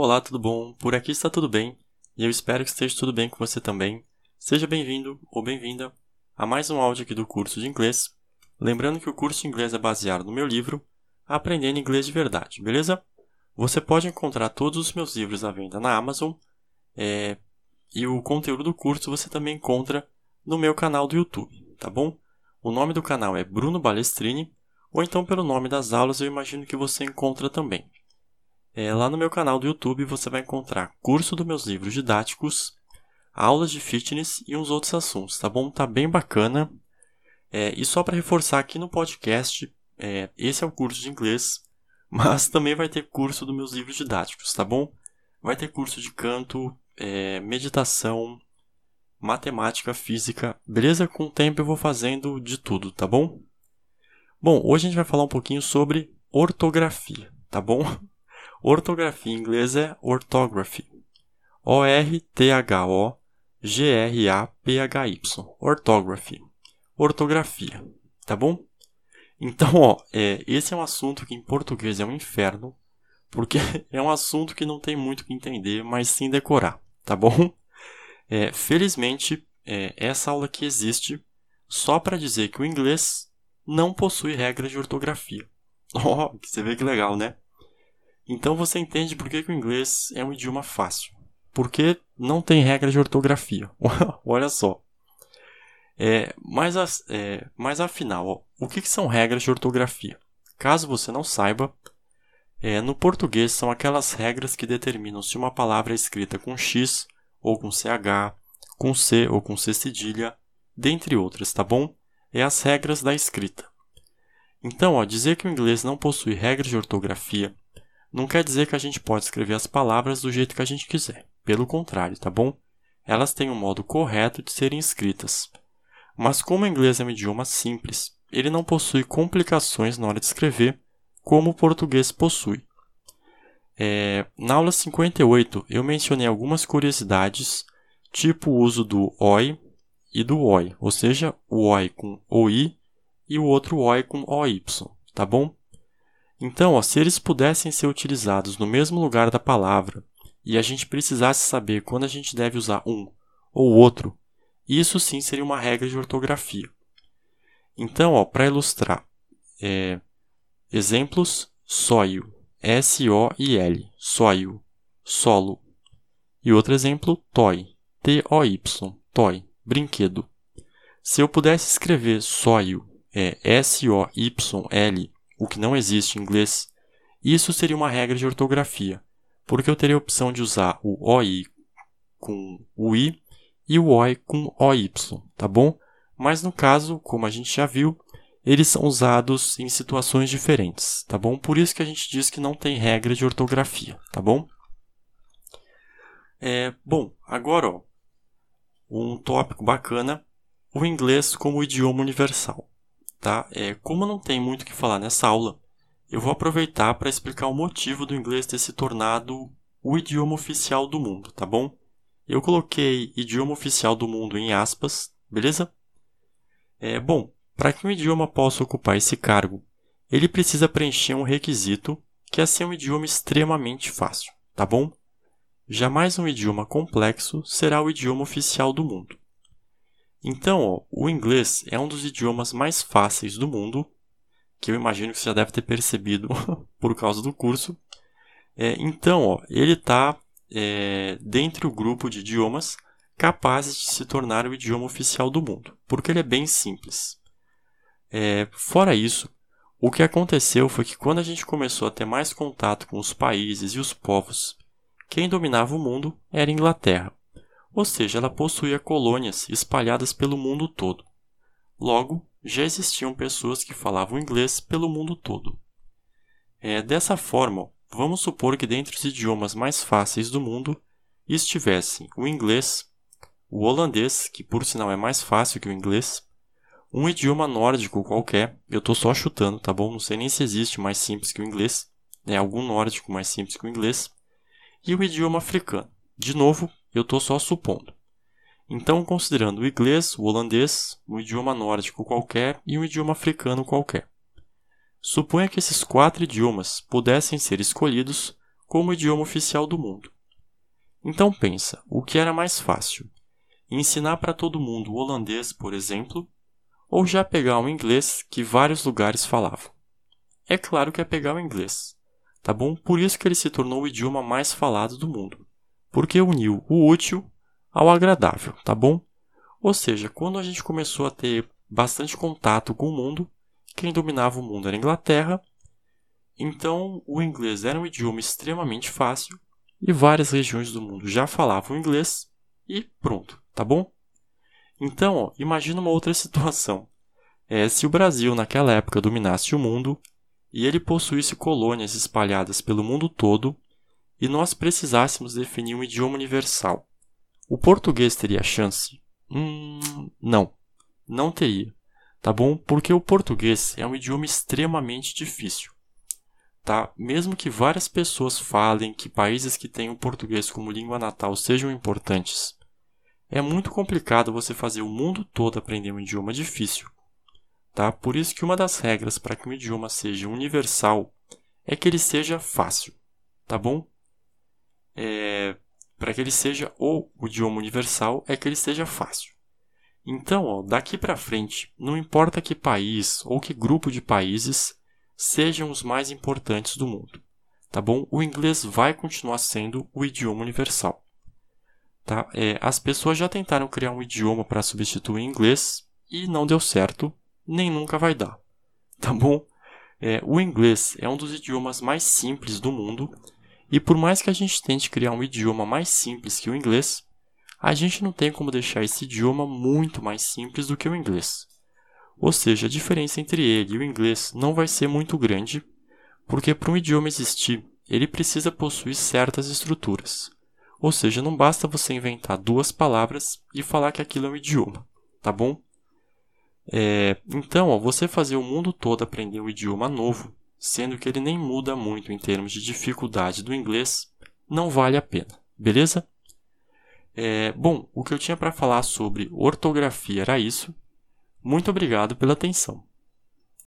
Olá, tudo bom? Por aqui está tudo bem e eu espero que esteja tudo bem com você também. Seja bem-vindo ou bem-vinda a mais um áudio aqui do curso de inglês. Lembrando que o curso de inglês é baseado no meu livro Aprendendo Inglês de Verdade, beleza? Você pode encontrar todos os meus livros à venda na Amazon é... e o conteúdo do curso você também encontra no meu canal do YouTube, tá bom? O nome do canal é Bruno Balestrini ou então pelo nome das aulas eu imagino que você encontra também. É, lá no meu canal do YouTube você vai encontrar curso dos meus livros didáticos, aulas de fitness e uns outros assuntos, tá bom? Tá bem bacana. É, e só para reforçar aqui no podcast, é, esse é o curso de inglês, mas também vai ter curso dos meus livros didáticos, tá bom? Vai ter curso de canto, é, meditação, matemática, física, beleza? Com o tempo eu vou fazendo de tudo, tá bom? Bom, hoje a gente vai falar um pouquinho sobre ortografia, tá bom? Ortografia em inglês é orthography. O-R-T-H-O-G-R-A-P-H-Y. Orthography. Ortografia. Tá bom? Então, ó, é, esse é um assunto que em português é um inferno, porque é um assunto que não tem muito que entender, mas sim decorar, tá bom? É, felizmente, é, essa aula aqui existe só para dizer que o inglês não possui regras de ortografia. Ó, oh, você vê que legal, né? Então você entende por que, que o inglês é um idioma fácil. Porque não tem regra de ortografia. Olha só. É, mas, é, mas afinal, ó, o que, que, são regras de ortografia? Caso você não saiba, é, no português são aquelas regras que determinam se uma palavra é escrita com X ou com CH, com C ou com C cedilha, dentre outras, tá bom? É as regras da escrita. Então, ó, dizer que o inglês não possui regras de ortografia não quer dizer que a gente pode escrever as palavras do jeito que a gente quiser. Pelo contrário, tá bom? Elas têm um modo correto de serem escritas. Mas como o inglês é um idioma simples, ele não possui complicações na hora de escrever, como o português possui. É, na aula 58, eu mencionei algumas curiosidades, tipo o uso do OI e do OI, ou seja, o OI com OI e o outro OI com OY, tá bom? Então, ó, se eles pudessem ser utilizados no mesmo lugar da palavra e a gente precisasse saber quando a gente deve usar um ou outro, isso sim seria uma regra de ortografia. Então, para ilustrar, é, exemplos: soil, S-O-I-L, soil, solo. E outro exemplo, toy, T-O-Y, toy, brinquedo. Se eu pudesse escrever soil, é S-O-Y-L, o que não existe em inglês, isso seria uma regra de ortografia, porque eu teria a opção de usar o OI com o I e o OI com OY, tá bom? Mas no caso, como a gente já viu, eles são usados em situações diferentes, tá bom? Por isso que a gente diz que não tem regra de ortografia, tá bom? É, bom, agora ó, um tópico bacana, o inglês como idioma universal tá? É, como não tem muito o que falar nessa aula, eu vou aproveitar para explicar o motivo do inglês ter se tornado o idioma oficial do mundo, tá bom? Eu coloquei idioma oficial do mundo em aspas, beleza? É, bom, para que um idioma possa ocupar esse cargo, ele precisa preencher um requisito que é ser um idioma extremamente fácil, tá bom? Jamais um idioma complexo será o idioma oficial do mundo. Então, ó, o inglês é um dos idiomas mais fáceis do mundo, que eu imagino que você já deve ter percebido por causa do curso. É, então, ó, ele está é, dentre o grupo de idiomas capazes de se tornar o idioma oficial do mundo, porque ele é bem simples. É, fora isso, o que aconteceu foi que quando a gente começou a ter mais contato com os países e os povos, quem dominava o mundo era a Inglaterra ou seja, ela possuía colônias espalhadas pelo mundo todo. Logo, já existiam pessoas que falavam inglês pelo mundo todo. É, dessa forma, vamos supor que dentre os idiomas mais fáceis do mundo estivessem o inglês, o holandês, que por sinal é mais fácil que o inglês, um idioma nórdico qualquer, eu estou só chutando, tá bom? Não sei nem se existe mais simples que o inglês, é algum nórdico mais simples que o inglês, e o idioma africano. De novo, eu estou só supondo. Então, considerando o inglês, o holandês, um idioma nórdico qualquer e um idioma africano qualquer. Suponha que esses quatro idiomas pudessem ser escolhidos como idioma oficial do mundo. Então pensa, o que era mais fácil? Ensinar para todo mundo o holandês, por exemplo, ou já pegar o inglês que vários lugares falavam? É claro que é pegar o inglês, tá bom? Por isso que ele se tornou o idioma mais falado do mundo, porque uniu o útil ao agradável, tá bom? Ou seja, quando a gente começou a ter bastante contato com o mundo, quem dominava o mundo era a Inglaterra, então o inglês era um idioma extremamente fácil e várias regiões do mundo já falavam inglês e pronto, tá bom? Então, ó, imagina uma outra situação. É, se o Brasil naquela época dominasse o mundo e ele possuísse colônias espalhadas pelo mundo todo e nós precisássemos definir um idioma universal, o português teria chance? Hum, não, não teria, tá bom? Porque o português é um idioma extremamente difícil tá? Mesmo que várias pessoas falem que países que têm o português como língua natal sejam importantes, é muito complicado você fazer o mundo todo aprender um idioma difícil, tá? Por isso que uma das regras para que um idioma seja universal é que ele seja fácil, tá bom? É, para que ele seja o idioma universal é que ele seja fácil. Então, ó, daqui para frente, não importa que país ou que grupo de países sejam os mais importantes do mundo. Tá bom? O inglês vai continuar sendo o idioma universal. Tá? É, as pessoas já tentaram criar um idioma para substituir o inglês e não deu certo, nem nunca vai dar. Tá bom? É, o inglês é um dos idiomas mais simples do mundo e por mais que a gente tente criar um idioma mais simples que o inglês, a gente não tem como deixar esse idioma muito mais simples do que o inglês. Ou seja, a diferença entre ele e o inglês não vai ser muito grande, porque para um idioma existir, ele precisa possuir certas estruturas. Ou seja, não basta você inventar duas palavras e falar que aquilo é um idioma, tá bom? É, então, ó, você fazer o mundo todo aprender um idioma novo, sendo que ele nem muda muito em termos de dificuldade do inglês, não vale a pena, beleza? É, bom, o que eu tinha para falar sobre ortografia era isso. Muito obrigado pela atenção.